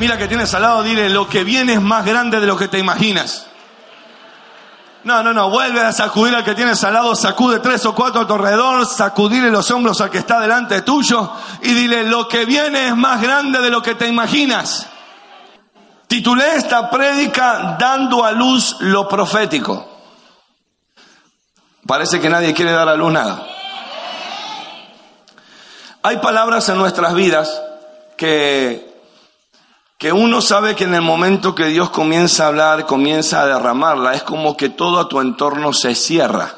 Mira que tienes al lado, dile, lo que viene es más grande de lo que te imaginas. No, no, no, vuelve a sacudir al que tienes al lado, sacude tres o cuatro a alrededor, sacudirle los hombros al que está delante tuyo y dile, lo que viene es más grande de lo que te imaginas. Titulé esta prédica dando a luz lo profético. Parece que nadie quiere dar a luz nada. Hay palabras en nuestras vidas que que uno sabe que en el momento que Dios comienza a hablar, comienza a derramarla, es como que todo a tu entorno se cierra.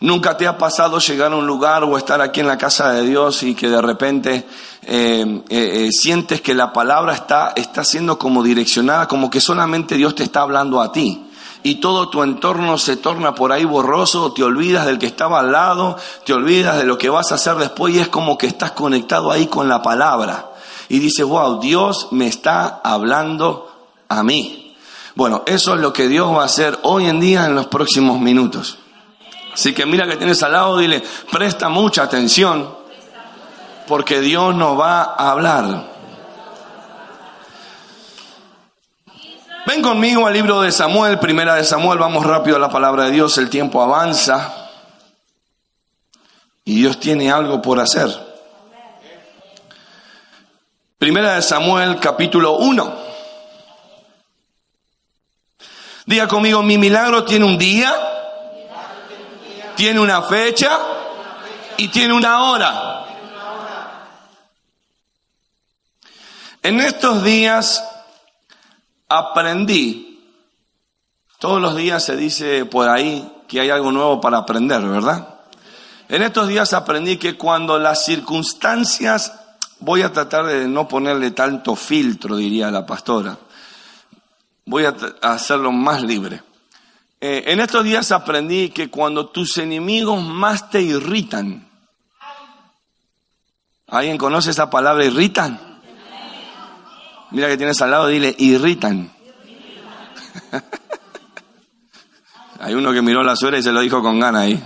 Nunca te ha pasado llegar a un lugar o estar aquí en la casa de Dios y que de repente eh, eh, eh, sientes que la palabra está, está siendo como direccionada, como que solamente Dios te está hablando a ti. Y todo tu entorno se torna por ahí borroso, te olvidas del que estaba al lado, te olvidas de lo que vas a hacer después y es como que estás conectado ahí con la palabra y dice, wow, Dios me está hablando a mí. Bueno, eso es lo que Dios va a hacer hoy en día en los próximos minutos. Así que mira que tienes al lado, dile, presta mucha atención, porque Dios nos va a hablar. Ven conmigo al libro de Samuel, primera de Samuel, vamos rápido a la palabra de Dios, el tiempo avanza y Dios tiene algo por hacer. Primera de Samuel capítulo 1. Diga conmigo, mi milagro tiene un día, tiene una fecha y tiene una hora. En estos días aprendí, todos los días se dice por ahí que hay algo nuevo para aprender, ¿verdad? En estos días aprendí que cuando las circunstancias Voy a tratar de no ponerle tanto filtro, diría la pastora. Voy a hacerlo más libre. Eh, en estos días aprendí que cuando tus enemigos más te irritan, ¿alguien conoce esa palabra irritan? Mira que tienes al lado, dile irritan. Hay uno que miró la suera y se lo dijo con gana ahí.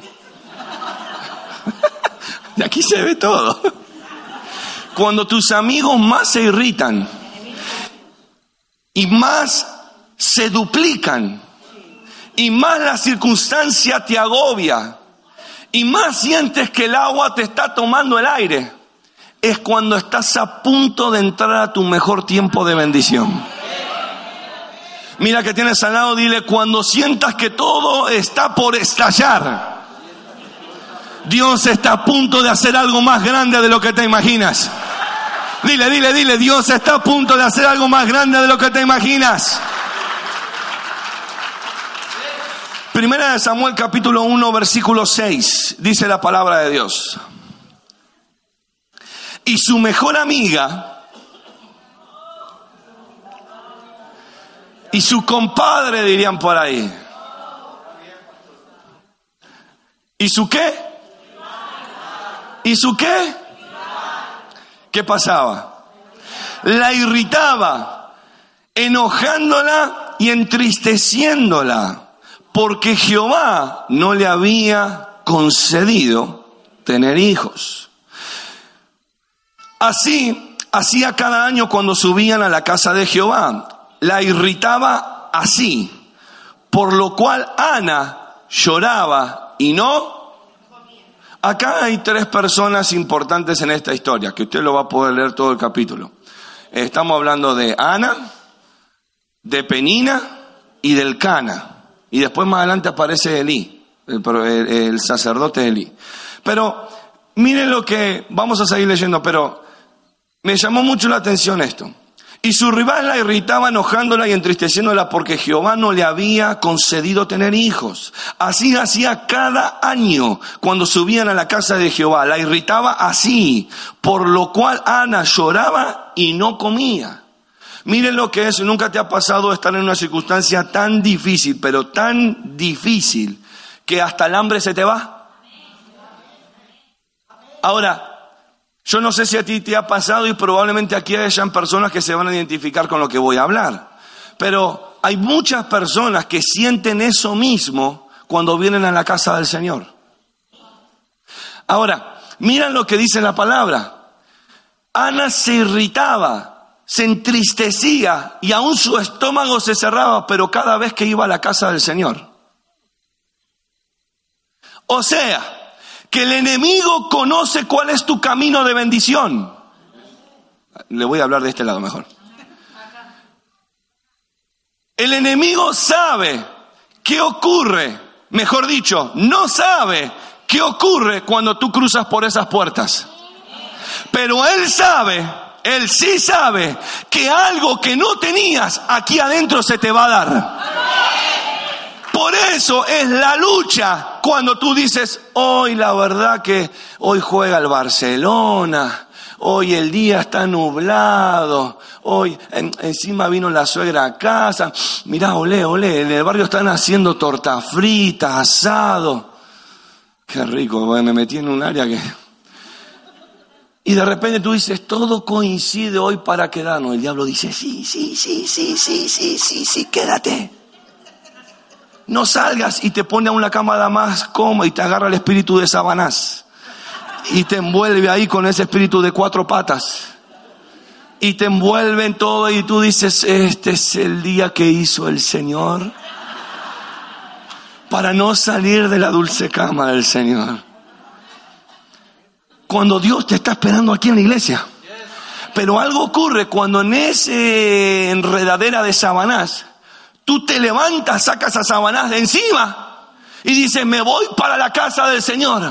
De aquí se ve todo. Cuando tus amigos más se irritan y más se duplican y más la circunstancia te agobia y más sientes que el agua te está tomando el aire, es cuando estás a punto de entrar a tu mejor tiempo de bendición. Mira que tienes al lado, dile, cuando sientas que todo está por estallar, Dios está a punto de hacer algo más grande de lo que te imaginas. Dile, dile, dile, Dios está a punto de hacer algo más grande de lo que te imaginas. Primera de Samuel capítulo 1 versículo 6 dice la palabra de Dios. Y su mejor amiga y su compadre dirían por ahí. ¿Y su qué? ¿Y su qué? ¿Qué pasaba? La irritaba, enojándola y entristeciéndola, porque Jehová no le había concedido tener hijos. Así hacía cada año cuando subían a la casa de Jehová. La irritaba así, por lo cual Ana lloraba y no Acá hay tres personas importantes en esta historia, que usted lo va a poder leer todo el capítulo. Estamos hablando de Ana, de Penina y del Cana. Y después más adelante aparece Elí, el, el sacerdote Elí. Pero miren lo que vamos a seguir leyendo, pero me llamó mucho la atención esto. Y su rival la irritaba enojándola y entristeciéndola porque Jehová no le había concedido tener hijos. Así hacía cada año cuando subían a la casa de Jehová. La irritaba así, por lo cual Ana lloraba y no comía. Miren lo que es, nunca te ha pasado estar en una circunstancia tan difícil, pero tan difícil, que hasta el hambre se te va. Ahora, yo no sé si a ti te ha pasado y probablemente aquí hayan personas que se van a identificar con lo que voy a hablar. Pero hay muchas personas que sienten eso mismo cuando vienen a la casa del Señor. Ahora, miran lo que dice la palabra. Ana se irritaba, se entristecía y aún su estómago se cerraba, pero cada vez que iba a la casa del Señor. O sea, que el enemigo conoce cuál es tu camino de bendición. Le voy a hablar de este lado mejor. El enemigo sabe qué ocurre, mejor dicho, no sabe qué ocurre cuando tú cruzas por esas puertas. Pero él sabe él sí sabe que algo que no tenías aquí adentro se te va a dar. Por eso es la lucha cuando tú dices, hoy la verdad que hoy juega el Barcelona, hoy el día está nublado, hoy encima vino la suegra a casa, mirá, olé, olé, en el barrio están haciendo torta frita, asado. Qué rico, me metí en un área que... Y de repente tú dices, todo coincide hoy para quedarnos. El diablo dice, sí, sí, sí, sí, sí, sí, sí, sí, quédate. No salgas y te pone a una cámara más cómoda y te agarra el espíritu de Sabanás. Y te envuelve ahí con ese espíritu de cuatro patas. Y te envuelve en todo y tú dices, este es el día que hizo el Señor. Para no salir de la dulce cama del Señor cuando Dios te está esperando aquí en la iglesia. Pero algo ocurre cuando en ese enredadera de Sabanás, tú te levantas, sacas a Sabanás de encima y dice, me voy para la casa del Señor.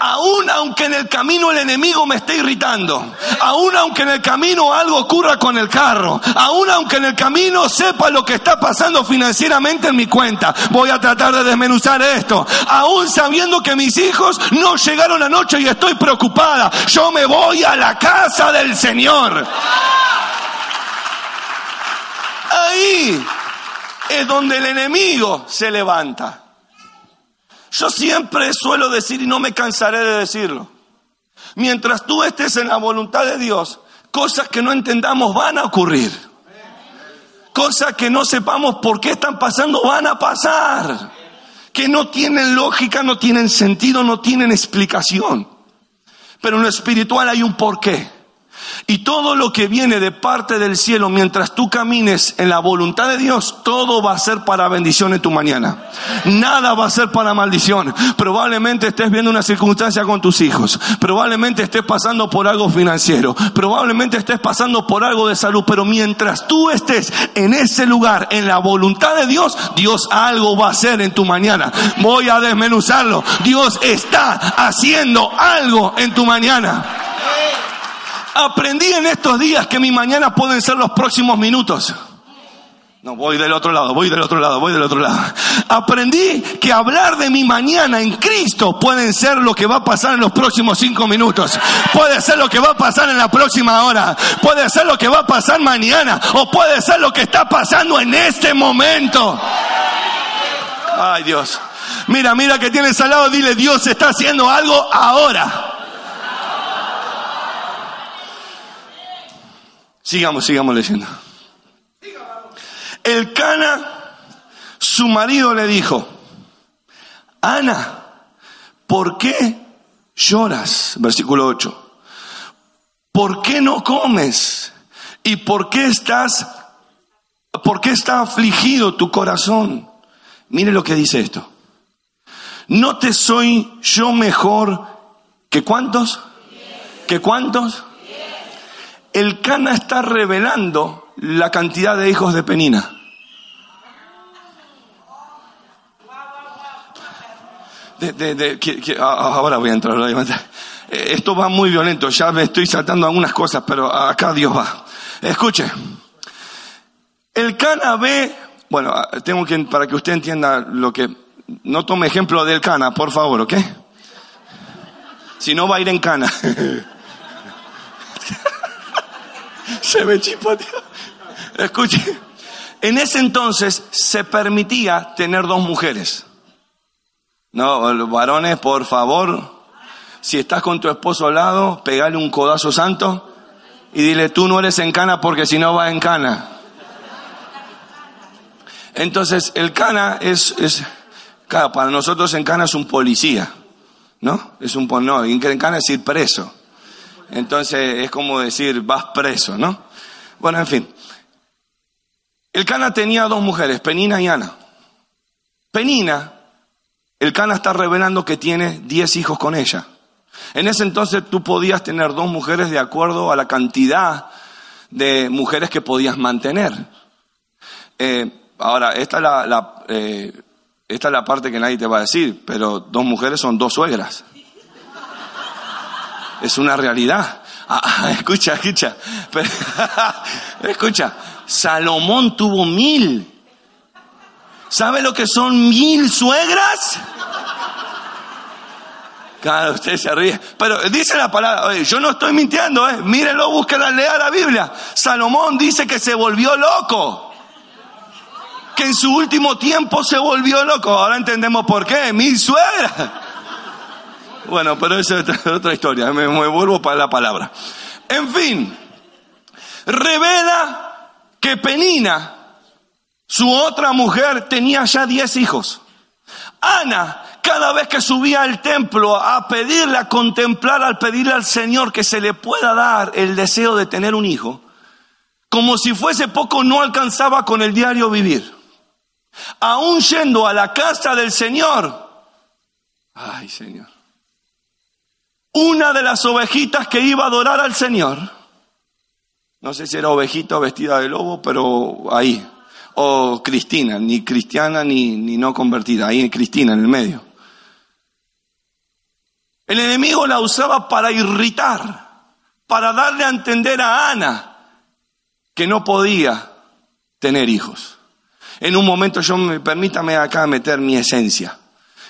Aún aunque en el camino el enemigo me esté irritando. Aún aunque en el camino algo ocurra con el carro. Aún aunque en el camino sepa lo que está pasando financieramente en mi cuenta. Voy a tratar de desmenuzar esto. Aún sabiendo que mis hijos no llegaron anoche y estoy preocupada. Yo me voy a la casa del Señor. Ahí es donde el enemigo se levanta. Yo siempre suelo decir y no me cansaré de decirlo. Mientras tú estés en la voluntad de Dios, cosas que no entendamos van a ocurrir. Cosas que no sepamos por qué están pasando van a pasar. Que no tienen lógica, no tienen sentido, no tienen explicación. Pero en lo espiritual hay un porqué. Y todo lo que viene de parte del cielo mientras tú camines en la voluntad de Dios, todo va a ser para bendición en tu mañana. Nada va a ser para maldición. Probablemente estés viendo una circunstancia con tus hijos. Probablemente estés pasando por algo financiero. Probablemente estés pasando por algo de salud. Pero mientras tú estés en ese lugar, en la voluntad de Dios, Dios algo va a hacer en tu mañana. Voy a desmenuzarlo. Dios está haciendo algo en tu mañana. Aprendí en estos días que mi mañana pueden ser los próximos minutos. No, voy del otro lado, voy del otro lado, voy del otro lado. Aprendí que hablar de mi mañana en Cristo pueden ser lo que va a pasar en los próximos cinco minutos. Puede ser lo que va a pasar en la próxima hora. Puede ser lo que va a pasar mañana. O puede ser lo que está pasando en este momento. Ay Dios. Mira, mira que tienes al lado, dile, Dios está haciendo algo ahora. Sigamos, sigamos leyendo. El Cana, su marido le dijo, Ana, ¿por qué lloras? Versículo 8. ¿Por qué no comes? ¿Y por qué estás, por qué está afligido tu corazón? Mire lo que dice esto. ¿No te soy yo mejor que cuántos? ¿Que cuántos? El Cana está revelando la cantidad de hijos de Penina. ahora voy a entrar. Eh, esto va muy violento, ya me estoy saltando algunas cosas, pero acá Dios va. Escuche, el Cana ve, bueno, tengo que, para que usted entienda lo que, no tome ejemplo del Cana, por favor, ¿ok? Si no va a ir en Cana. Se me chipoteó. Escuche, en ese entonces se permitía tener dos mujeres. No, varones, por favor, si estás con tu esposo al lado, pegale un codazo santo y dile, tú no eres en cana porque si no va en cana. Entonces, el cana es, es, claro, para nosotros en cana es un policía, ¿no? Es un, no, en cana es ir preso. Entonces es como decir, vas preso, ¿no? Bueno, en fin. El Cana tenía dos mujeres, Penina y Ana. Penina, el Cana está revelando que tiene diez hijos con ella. En ese entonces tú podías tener dos mujeres de acuerdo a la cantidad de mujeres que podías mantener. Eh, ahora, esta es la, eh, esta es la parte que nadie te va a decir, pero dos mujeres son dos suegras. Es una realidad. Ah, ah, escucha, escucha. escucha, Salomón tuvo mil. ¿Sabe lo que son mil suegras? Claro, usted se ríe. Pero dice la palabra, yo no estoy mintiendo, ¿eh? Mírenlo, búsquenla, lea la Biblia. Salomón dice que se volvió loco. Que en su último tiempo se volvió loco. Ahora entendemos por qué. Mi suegra. Bueno, pero esa es otra historia. Me, me vuelvo para la palabra. En fin, revela que Penina, su otra mujer, tenía ya diez hijos. Ana cada vez que subía al templo a pedirle, a contemplar, al pedirle al Señor que se le pueda dar el deseo de tener un hijo, como si fuese poco, no alcanzaba con el diario vivir. Aún yendo a la casa del Señor, ay Señor, una de las ovejitas que iba a adorar al Señor, no sé si era ovejita vestida de lobo, pero ahí, o Cristina, ni cristiana ni, ni no convertida, ahí Cristina en el medio. El enemigo la usaba para irritar, para darle a entender a Ana que no podía tener hijos. En un momento, yo me, permítame acá meter mi esencia.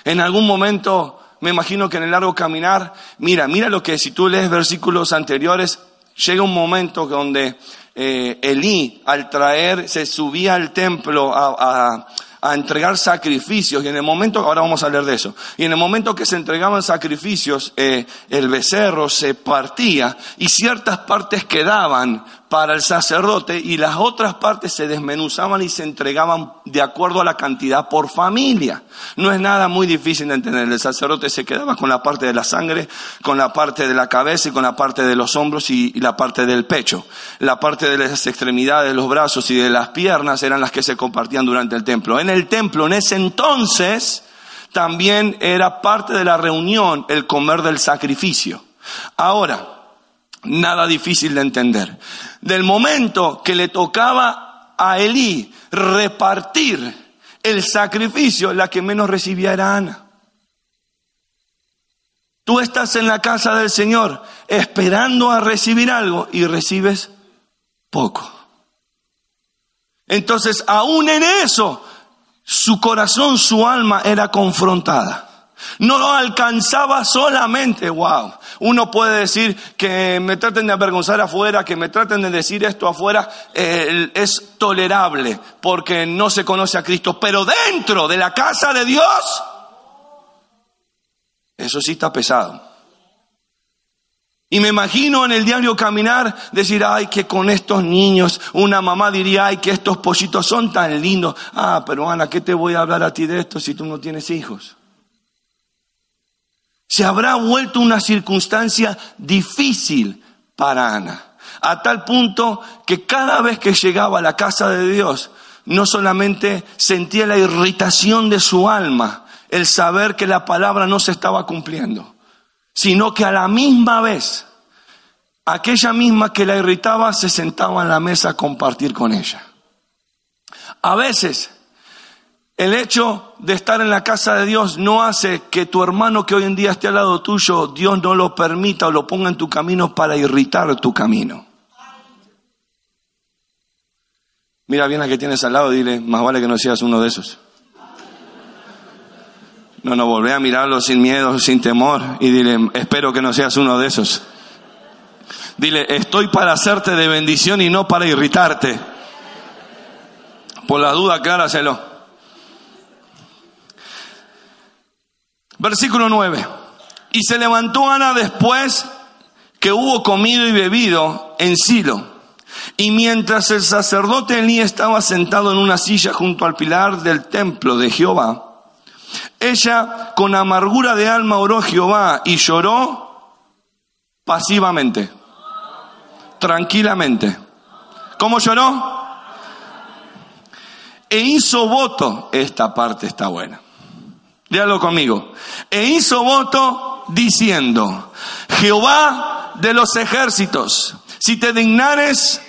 En algún momento, me imagino que en el largo caminar, mira, mira lo que si tú lees versículos anteriores, llega un momento donde eh, Elí, al traer, se subía al templo a a entregar sacrificios y en el momento, ahora vamos a hablar de eso, y en el momento que se entregaban sacrificios, eh, el becerro se partía y ciertas partes quedaban para el sacerdote y las otras partes se desmenuzaban y se entregaban de acuerdo a la cantidad por familia. No es nada muy difícil de entender. El sacerdote se quedaba con la parte de la sangre, con la parte de la cabeza y con la parte de los hombros y, la parte del pecho. La parte de las extremidades, de los brazos y de las piernas eran las que se compartían durante el templo. En el templo, en ese entonces, también era parte de la reunión el comer del sacrificio. Ahora, nada difícil de entender. Del momento que le tocaba a Elí repartir el sacrificio, la que menos recibía era Ana. Tú estás en la casa del Señor esperando a recibir algo y recibes poco. Entonces, aún en eso, su corazón, su alma era confrontada. No lo alcanzaba solamente, wow. Uno puede decir que me traten de avergonzar afuera, que me traten de decir esto afuera, eh, es tolerable porque no se conoce a Cristo. Pero dentro de la casa de Dios, eso sí está pesado. Y me imagino en el diario caminar decir, ay, que con estos niños, una mamá diría, ay, que estos pollitos son tan lindos. Ah, pero Ana, ¿qué te voy a hablar a ti de esto si tú no tienes hijos? Se habrá vuelto una circunstancia difícil para Ana, a tal punto que cada vez que llegaba a la casa de Dios, no solamente sentía la irritación de su alma, el saber que la palabra no se estaba cumpliendo, sino que a la misma vez, aquella misma que la irritaba se sentaba en la mesa a compartir con ella. A veces el hecho de estar en la casa de Dios no hace que tu hermano que hoy en día esté al lado tuyo, Dios no lo permita o lo ponga en tu camino para irritar tu camino. Mira bien a que tienes al lado, dile, más vale que no seas uno de esos. No, no, volvé a mirarlo sin miedo, sin temor y dile, espero que no seas uno de esos. Dile, estoy para hacerte de bendición y no para irritarte. Por la duda, acláraselo. Versículo 9. Y se levantó Ana después que hubo comido y bebido en Silo. Y mientras el sacerdote Elí estaba sentado en una silla junto al pilar del templo de Jehová, ella con amargura de alma oró a Jehová y lloró pasivamente, tranquilamente. ¿Cómo lloró? E hizo voto, esta parte está buena. Dígalo conmigo. E hizo voto diciendo, Jehová de los ejércitos, si te dignares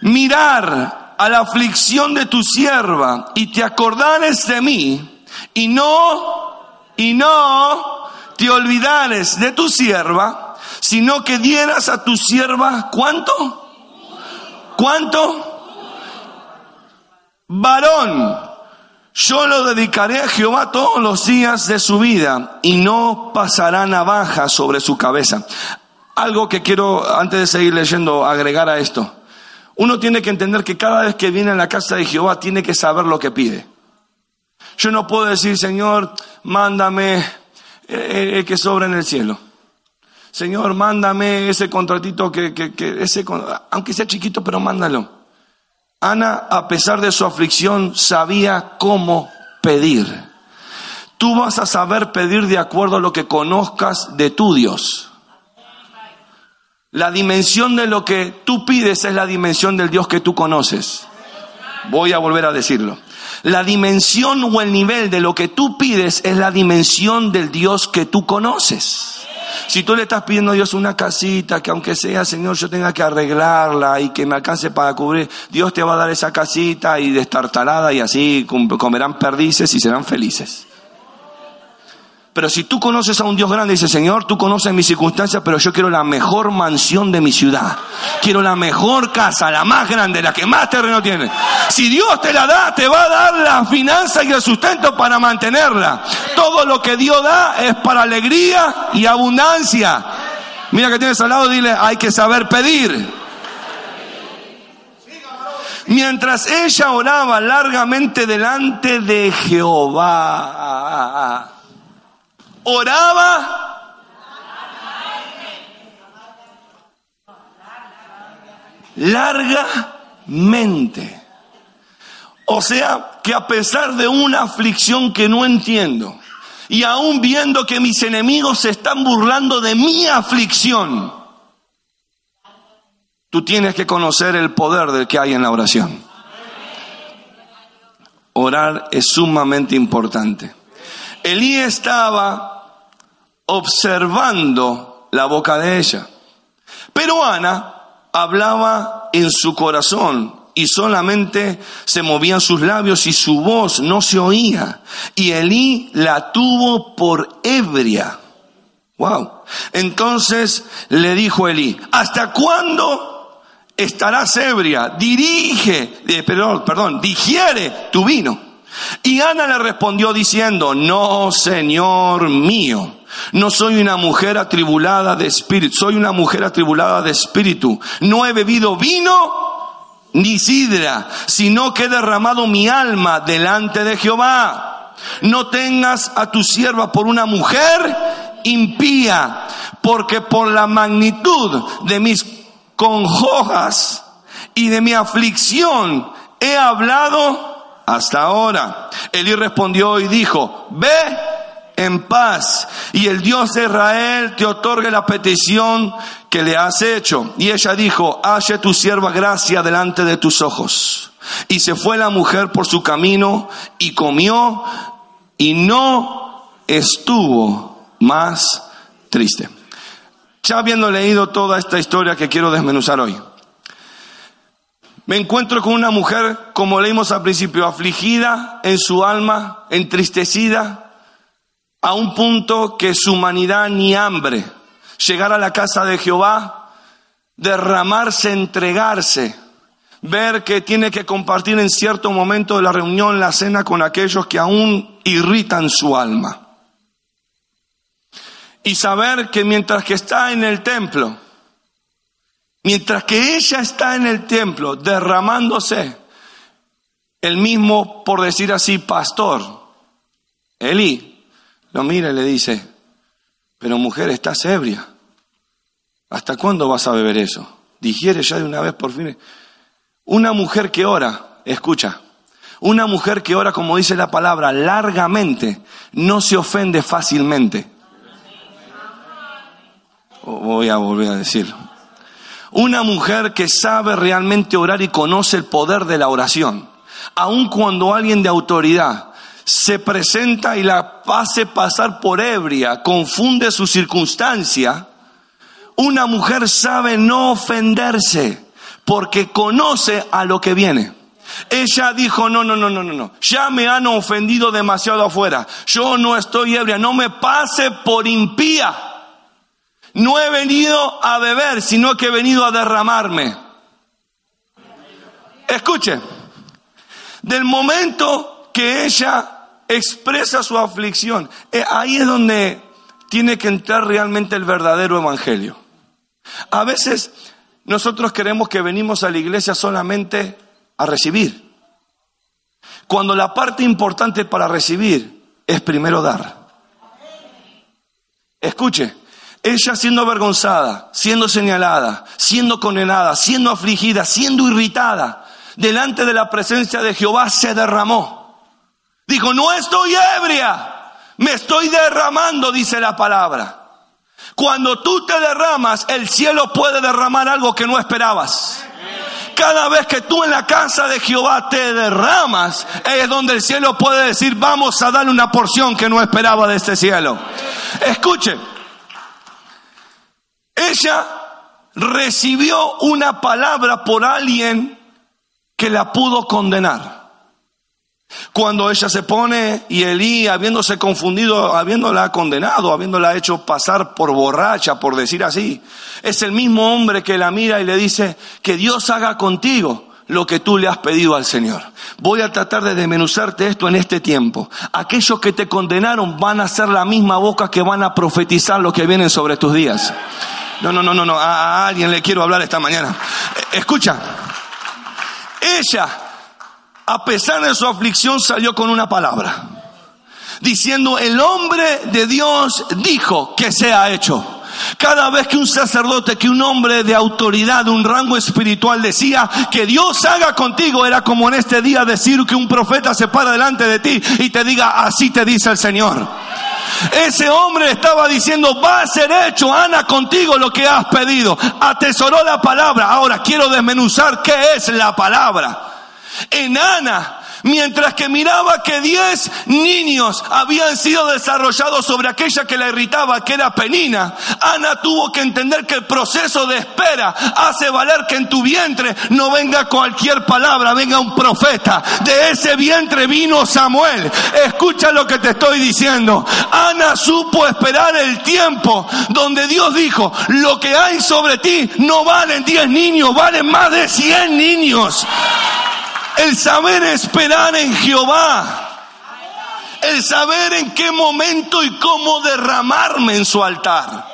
mirar a la aflicción de tu sierva y te acordares de mí y no, y no te olvidares de tu sierva, sino que dieras a tu sierva cuánto? ¿Cuánto? varón, yo lo dedicaré a Jehová todos los días de su vida y no pasará navaja sobre su cabeza. Algo que quiero, antes de seguir leyendo, agregar a esto. Uno tiene que entender que cada vez que viene a la casa de Jehová tiene que saber lo que pide. Yo no puedo decir, Señor, mándame eh, eh, el que sobra en el cielo. Señor, mándame ese contratito que, que, que ese, aunque sea chiquito, pero mándalo. Ana, a pesar de su aflicción, sabía cómo pedir. Tú vas a saber pedir de acuerdo a lo que conozcas de tu Dios. La dimensión de lo que tú pides es la dimensión del Dios que tú conoces. Voy a volver a decirlo. La dimensión o el nivel de lo que tú pides es la dimensión del Dios que tú conoces. Si tú le estás pidiendo a Dios una casita, que aunque sea, Señor, yo tenga que arreglarla y que me alcance para cubrir, Dios te va a dar esa casita y destartalada y así comerán perdices y serán felices. Pero si tú conoces a un Dios grande, dice, Señor, tú conoces mis circunstancias, pero yo quiero la mejor mansión de mi ciudad. Quiero la mejor casa, la más grande, la que más terreno tiene. Si Dios te la da, te va a dar la finanza y el sustento para mantenerla. Todo lo que Dios da es para alegría y abundancia. Mira que tienes al lado, dile, hay que saber pedir. Mientras ella oraba largamente delante de Jehová oraba largamente. O sea, que a pesar de una aflicción que no entiendo, y aún viendo que mis enemigos se están burlando de mi aflicción, tú tienes que conocer el poder del que hay en la oración. Orar es sumamente importante. Elí estaba observando la boca de ella. Pero Ana hablaba en su corazón y solamente se movían sus labios y su voz no se oía. Y Elí la tuvo por ebria. Wow. Entonces le dijo Elí, ¿hasta cuándo estarás ebria? Dirige, eh, perdón, perdón, digiere tu vino. Y Ana le respondió diciendo, no, Señor mío, no soy una mujer atribulada de espíritu, soy una mujer atribulada de espíritu. No he bebido vino ni sidra, sino que he derramado mi alma delante de Jehová. No tengas a tu sierva por una mujer impía, porque por la magnitud de mis conjojas y de mi aflicción he hablado hasta ahora. Elí respondió y dijo, ve en paz y el Dios de Israel te otorgue la petición que le has hecho. Y ella dijo, halle tu sierva gracia delante de tus ojos. Y se fue la mujer por su camino y comió y no estuvo más triste. Ya habiendo leído toda esta historia que quiero desmenuzar hoy, me encuentro con una mujer, como leímos al principio, afligida en su alma, entristecida, a un punto que su humanidad ni hambre. Llegar a la casa de Jehová, derramarse, entregarse, ver que tiene que compartir en cierto momento de la reunión la cena con aquellos que aún irritan su alma. Y saber que mientras que está en el templo, Mientras que ella está en el templo derramándose, el mismo, por decir así, pastor, Eli, lo mira y le dice, pero mujer, estás ebria. ¿Hasta cuándo vas a beber eso? Digiere ya de una vez por fin. Una mujer que ora, escucha, una mujer que ora, como dice la palabra, largamente, no se ofende fácilmente. Voy a volver a decirlo. Una mujer que sabe realmente orar y conoce el poder de la oración. Aun cuando alguien de autoridad se presenta y la hace pasar por ebria, confunde su circunstancia, una mujer sabe no ofenderse porque conoce a lo que viene. Ella dijo, no, no, no, no, no, no, ya me han ofendido demasiado afuera, yo no estoy ebria, no me pase por impía. No he venido a beber, sino que he venido a derramarme. Escuche, del momento que ella expresa su aflicción, eh, ahí es donde tiene que entrar realmente el verdadero evangelio. A veces nosotros queremos que venimos a la iglesia solamente a recibir, cuando la parte importante para recibir es primero dar. Escuche, ella siendo avergonzada, siendo señalada, siendo condenada, siendo afligida, siendo irritada, delante de la presencia de Jehová se derramó. Dijo, no estoy ebria, me estoy derramando, dice la palabra. Cuando tú te derramas, el cielo puede derramar algo que no esperabas. Cada vez que tú en la casa de Jehová te derramas, es donde el cielo puede decir, vamos a darle una porción que no esperaba de este cielo. Escuche, ella recibió una palabra por alguien que la pudo condenar. Cuando ella se pone y Elí, habiéndose confundido, habiéndola condenado, habiéndola hecho pasar por borracha, por decir así, es el mismo hombre que la mira y le dice, que Dios haga contigo lo que tú le has pedido al Señor. Voy a tratar de desmenuzarte esto en este tiempo. Aquellos que te condenaron van a ser la misma boca que van a profetizar lo que vienen sobre tus días. No, no, no, no, no. A, alguien le quiero hablar esta mañana. Escucha. Ella, a pesar de su aflicción, salió con una palabra. Diciendo, el hombre de Dios dijo que sea hecho. Cada vez que un sacerdote, que un hombre de autoridad, de un rango espiritual decía que Dios haga contigo, era como en este día decir que un profeta se para delante de ti y te diga, así te dice el Señor. Ese hombre estaba diciendo, va a ser hecho, Ana, contigo lo que has pedido. Atesoró la palabra. Ahora quiero desmenuzar qué es la palabra. En Ana mientras que miraba que diez niños habían sido desarrollados sobre aquella que la irritaba, que era Penina, Ana tuvo que entender que el proceso de espera hace valer que en tu vientre no venga cualquier palabra, venga un profeta. De ese vientre vino Samuel. Escucha lo que te estoy diciendo. Ana supo esperar el tiempo donde Dios dijo, lo que hay sobre ti no valen diez niños, valen más de cien niños. El saber esperar en Jehová. El saber en qué momento y cómo derramarme en su altar.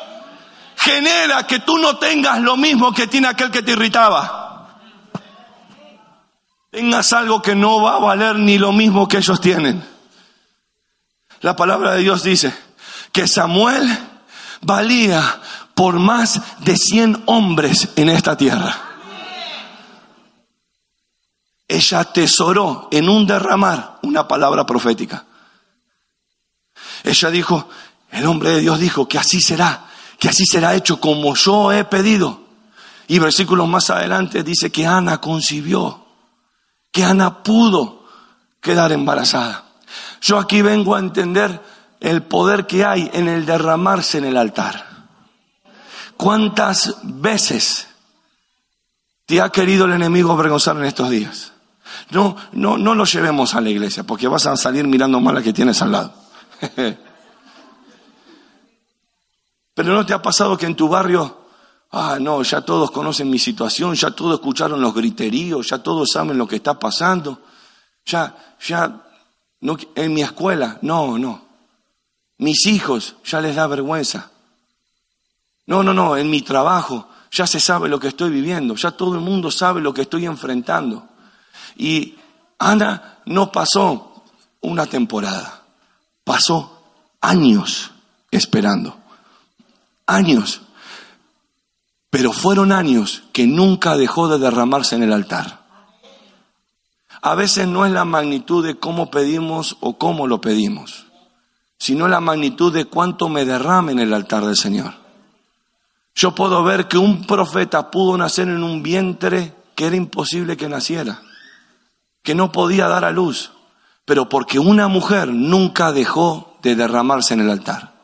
Genera que tú no tengas lo mismo que tiene aquel que te irritaba. Tengas algo que no va a valer ni lo mismo que ellos tienen. La palabra de Dios dice que Samuel valía por más de cien hombres en esta tierra ella atesoró en un derramar una palabra profética. Ella dijo, el hombre de Dios dijo que así será, que así será hecho como yo he pedido. Y versículos más adelante dice que Ana concibió, que Ana pudo quedar embarazada. Yo aquí vengo a entender el poder que hay en el derramarse en el altar. ¿Cuántas veces te ha querido el enemigo avergonzar en estos días? No, no, no lo llevemos a la iglesia, porque vas a salir mirando mal a que tienes al lado. Pero ¿no te ha pasado que en tu barrio, ah, no, ya todos conocen mi situación, ya todos escucharon los griteríos, ya todos saben lo que está pasando, ya, ya, no, en mi escuela, no, no. Mis hijos, ya les da vergüenza. No, no, no, en mi trabajo, ya se sabe lo que estoy viviendo, ya todo el mundo sabe lo que estoy enfrentando. Y Ana no pasó una temporada, pasó años esperando, años. Pero fueron años que nunca dejó de derramarse en el altar. A veces no es la magnitud de cómo pedimos o cómo lo pedimos, sino la magnitud de cuánto me derrame en el altar del Señor. Yo puedo ver que un profeta pudo nacer en un vientre que era imposible que naciera, que no podía dar a luz, pero porque una mujer nunca dejó de derramarse en el altar.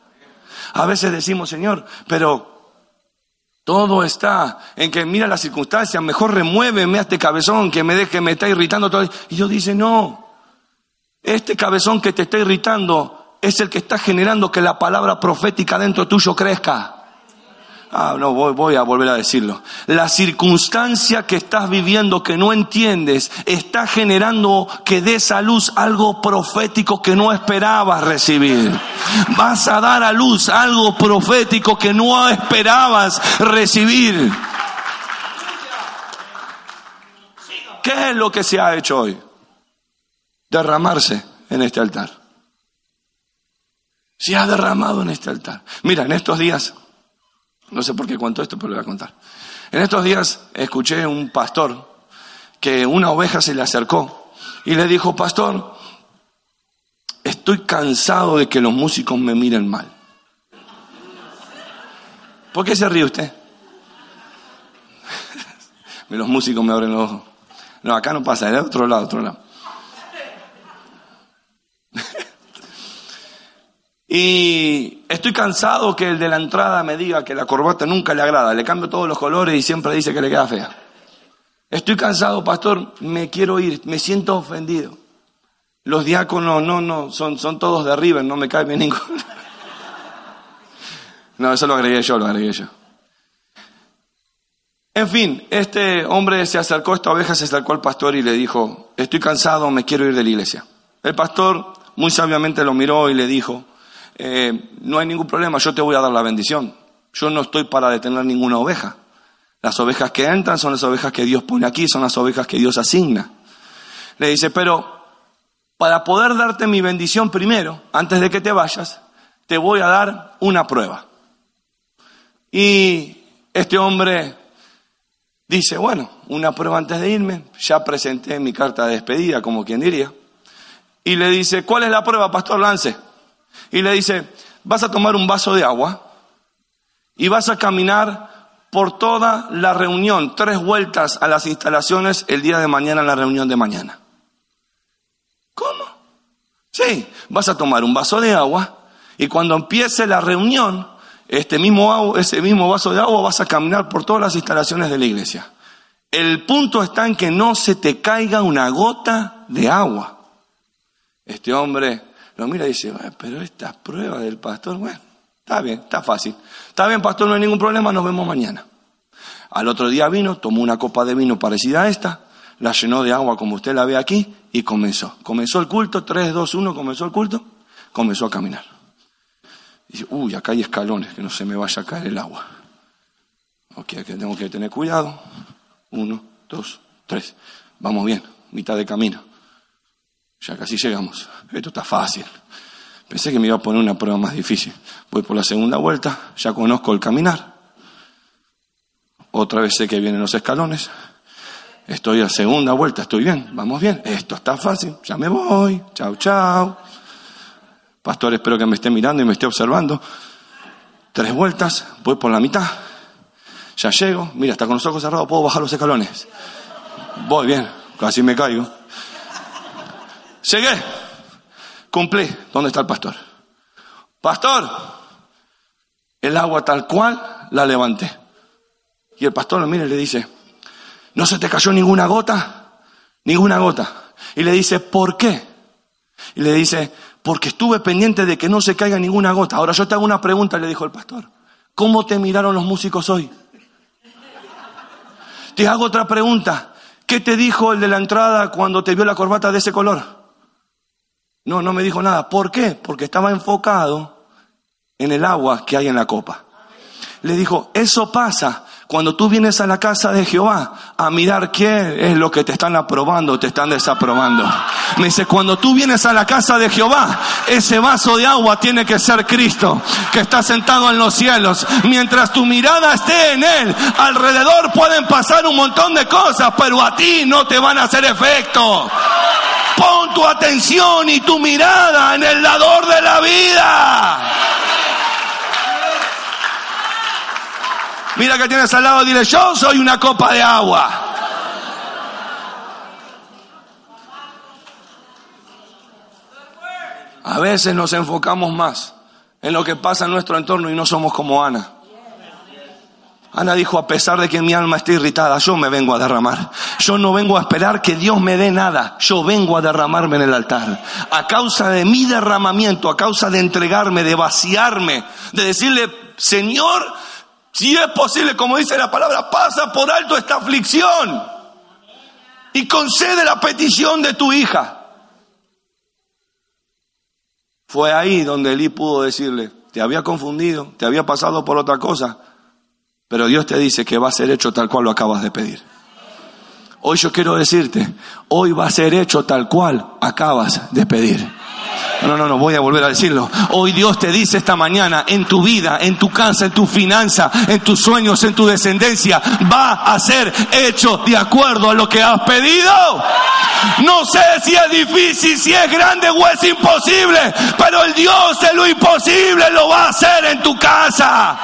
A veces decimos, Señor, pero todo está en que mira las circunstancias, mejor remuéveme a este cabezón que me deje, me está irritando todo. Y Dios dice, no, este cabezón que te está irritando es el que está generando que la palabra profética dentro tuyo crezca. Ah, no, voy, voy, a volver a decirlo. La circunstancia que estás viviendo que no entiendes está generando que des a luz algo profético que no esperabas recibir. Vas a dar a luz algo profético que no esperabas recibir. ¿Qué es lo que se ha hecho hoy? Derramarse en este altar. Se ha derramado en este altar. Mira, en estos días no sé por qué cuento esto, pero lo voy a contar. En estos días escuché un pastor que una oveja se le acercó y le dijo, pastor, estoy cansado de que los músicos me miren mal. ¿Por qué se ríe usted? los músicos me abren los ojos. No, acá no pasa, es de otro lado, otro lado. Y estoy cansado que el de la entrada me diga que la corbata nunca le agrada, le cambio todos los colores y siempre dice que le queda fea. Estoy cansado, pastor, me quiero ir, me siento ofendido. Los diáconos, no, no, son, son todos de River, no me cae bien ninguno. No, eso lo agregué yo, lo agregué yo. En fin, este hombre se acercó, esta oveja se acercó al pastor y le dijo, estoy cansado, me quiero ir de la iglesia. El pastor muy sabiamente lo miró y le dijo, eh, no hay ningún problema, yo te voy a dar la bendición. Yo no estoy para detener ninguna oveja. Las ovejas que entran son las ovejas que Dios pone aquí, son las ovejas que Dios asigna. Le dice, pero para poder darte mi bendición primero, antes de que te vayas, te voy a dar una prueba. Y este hombre dice, bueno, una prueba antes de irme, ya presenté mi carta de despedida, como quien diría. Y le dice, ¿cuál es la prueba, Pastor Lance? Y le dice, vas a tomar un vaso de agua y vas a caminar por toda la reunión, tres vueltas a las instalaciones el día de mañana en la reunión de mañana. ¿Cómo? Sí, vas a tomar un vaso de agua y cuando empiece la reunión, este mismo, ese mismo vaso de agua vas a caminar por todas las instalaciones de la iglesia. El punto está en que no se te caiga una gota de agua. Este hombre lo mira y dice, pero esta prueba del pastor, bueno, está bien, está fácil. Está bien, pastor, no hay ningún problema, nos vemos mañana. Al otro día vino, tomó una copa de vino parecida a esta, la llenó de agua como usted la ve aquí y comenzó. Comenzó el culto, 3, 2, 1, comenzó el culto, comenzó a caminar. Dice, uy, acá hay escalones, que no se me vaya a caer el agua. Ok, que tengo que tener cuidado. Uno, dos, tres. Vamos bien, mitad de camino. Ya casi llegamos. Esto está fácil. Pensé que me iba a poner una prueba más difícil. Voy por la segunda vuelta, ya conozco el caminar. Otra vez sé que vienen los escalones. Estoy a segunda vuelta, estoy bien, vamos bien. Esto está fácil, ya me voy. Chao, chao. Pastor, espero que me esté mirando y me esté observando. Tres vueltas, voy por la mitad. Ya llego, mira, está con los ojos cerrados, puedo bajar los escalones. Voy bien, casi me caigo. Llegué, cumplí. ¿Dónde está el pastor? Pastor, el agua tal cual la levanté. Y el pastor lo mira y le dice, ¿no se te cayó ninguna gota? Ninguna gota. Y le dice, ¿por qué? Y le dice, porque estuve pendiente de que no se caiga ninguna gota. Ahora yo te hago una pregunta, le dijo el pastor. ¿Cómo te miraron los músicos hoy? Te hago otra pregunta. ¿Qué te dijo el de la entrada cuando te vio la corbata de ese color? No, no me dijo nada. ¿Por qué? Porque estaba enfocado en el agua que hay en la copa. Le dijo, eso pasa cuando tú vienes a la casa de Jehová a mirar qué es lo que te están aprobando, te están desaprobando. Me dice, cuando tú vienes a la casa de Jehová, ese vaso de agua tiene que ser Cristo, que está sentado en los cielos. Mientras tu mirada esté en Él, alrededor pueden pasar un montón de cosas, pero a ti no te van a hacer efecto. Pon tu atención y tu mirada en el dador de la vida. Mira que tienes al lado, dile, yo soy una copa de agua. A veces nos enfocamos más en lo que pasa en nuestro entorno y no somos como Ana. Ana dijo, a pesar de que mi alma esté irritada, yo me vengo a derramar. Yo no vengo a esperar que Dios me dé nada. Yo vengo a derramarme en el altar. A causa de mi derramamiento, a causa de entregarme, de vaciarme, de decirle, Señor, si es posible, como dice la palabra, pasa por alto esta aflicción y concede la petición de tu hija. Fue ahí donde Elí pudo decirle, te había confundido, te había pasado por otra cosa, pero Dios te dice que va a ser hecho tal cual lo acabas de pedir. Hoy yo quiero decirte, hoy va a ser hecho tal cual acabas de pedir. No, no, no, voy a volver a decirlo. Hoy Dios te dice esta mañana, en tu vida, en tu casa, en tu finanza, en tus sueños, en tu descendencia, va a ser hecho de acuerdo a lo que has pedido. No sé si es difícil, si es grande o es imposible, pero el Dios de lo imposible lo va a hacer en tu casa.